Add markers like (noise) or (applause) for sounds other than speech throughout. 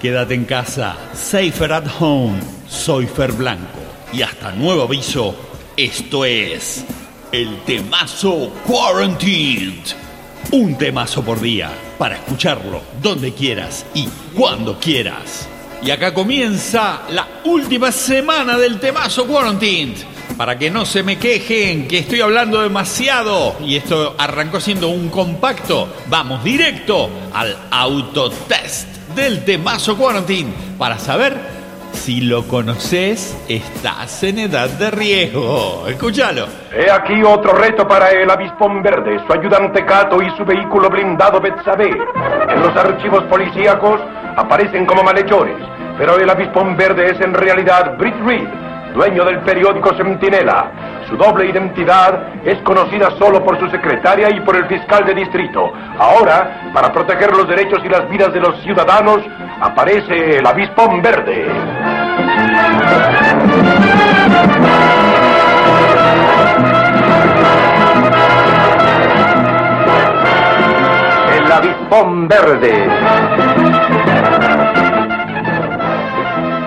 Quédate en casa. Safer at home. Soy Fer Blanco. Y hasta nuevo aviso, esto es el temazo Quarantined. Un temazo por día para escucharlo donde quieras y cuando quieras. Y acá comienza la última semana del temazo Quarantined. Para que no se me quejen que estoy hablando demasiado y esto arrancó siendo un compacto, vamos directo al autotest del temazo Quarantine para saber si lo conoces, estás en edad de riesgo. Escúchalo. He aquí otro reto para el avispón verde, su ayudante Cato y su vehículo blindado Betsabé. En los archivos policíacos aparecen como malhechores, pero el avispón verde es en realidad Britt Reed, dueño del periódico Centinela. Su doble identidad es conocida solo por su secretaria y por el fiscal de distrito. Ahora, para proteger los derechos y las vidas de los ciudadanos, aparece el avispón verde. El avispón verde.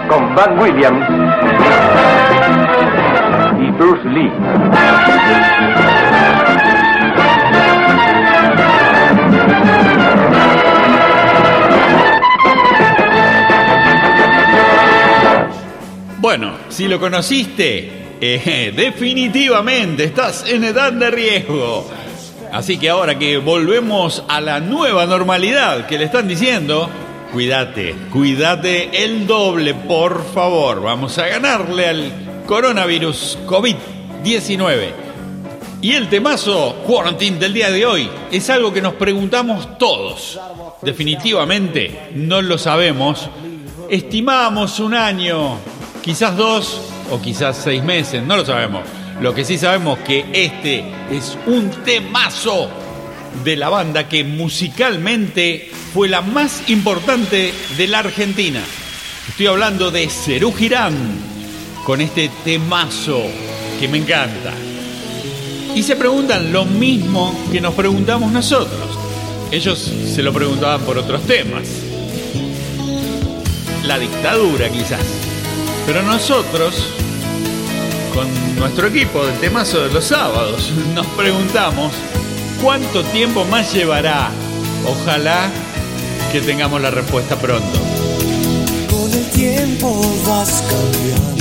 Con Van Williams Bruce. Bueno, si lo conociste, eh, (laughs) definitivamente estás en edad de riesgo. Así que ahora que volvemos a la nueva normalidad que le están diciendo, cuídate, cuídate el doble, por favor. Vamos a ganarle al coronavirus COVID-19. Y el temazo quarantine del día de hoy es algo que nos preguntamos todos. Definitivamente no lo sabemos. Estimamos un año, quizás dos o quizás seis meses, no lo sabemos. Lo que sí sabemos que este es un temazo de la banda que musicalmente fue la más importante de la Argentina. Estoy hablando de Cerú Girán con este temazo que me encanta. Y se preguntan lo mismo que nos preguntamos nosotros. Ellos se lo preguntaban por otros temas. La dictadura quizás. Pero nosotros, con nuestro equipo del temazo de los sábados, (laughs) nos preguntamos cuánto tiempo más llevará. Ojalá que tengamos la respuesta pronto. Con el tiempo vas cambiando.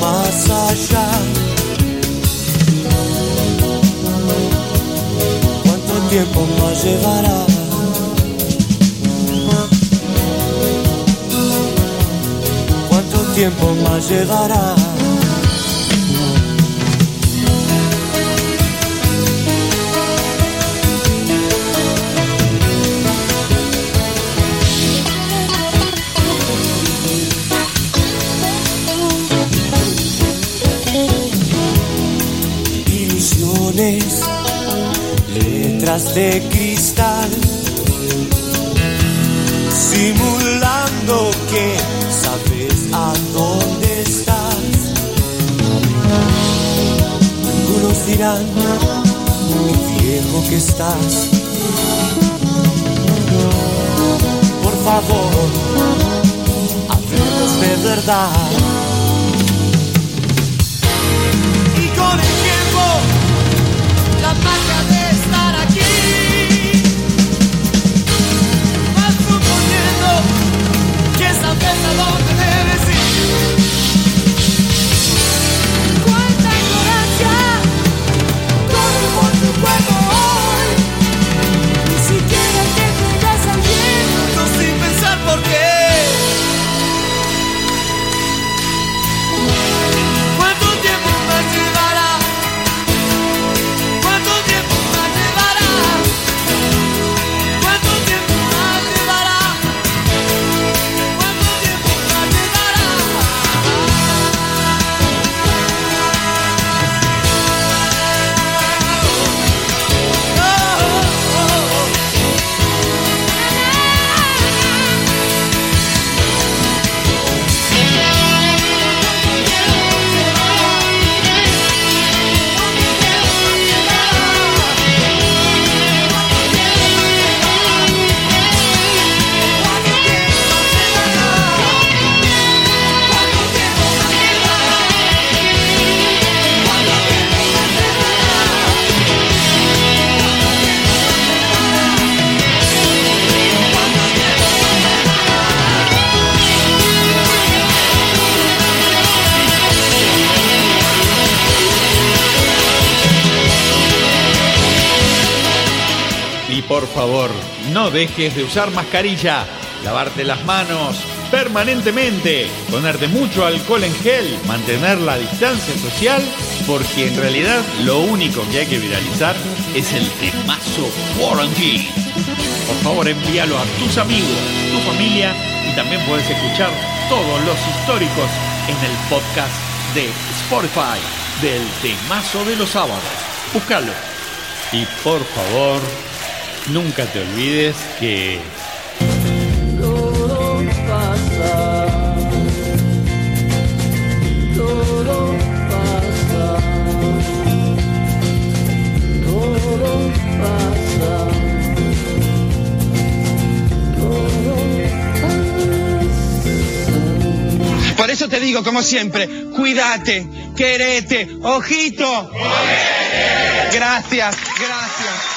Más allá. ¿Cuánto tiempo más llevará? ¿Cuánto tiempo más llevará? Letras de cristal, simulando que sabes a dónde estás. Algunos dirán, qué viejo que estás. Por favor, háblanos de verdad. Por favor, no dejes de usar mascarilla, lavarte las manos permanentemente, ponerte mucho alcohol en gel, mantener la distancia social, porque en realidad lo único que hay que viralizar es el temazo Quarantine. Por favor, envíalo a tus amigos, tu familia y también puedes escuchar todos los históricos en el podcast de Spotify del temazo de los sábados. Búscalo. Y por favor, nunca te olvides que Todo pasa. Todo pasa. Todo pasa. Todo Por eso te digo, como siempre, cuídate, querete, ojito. Gracias, gracias.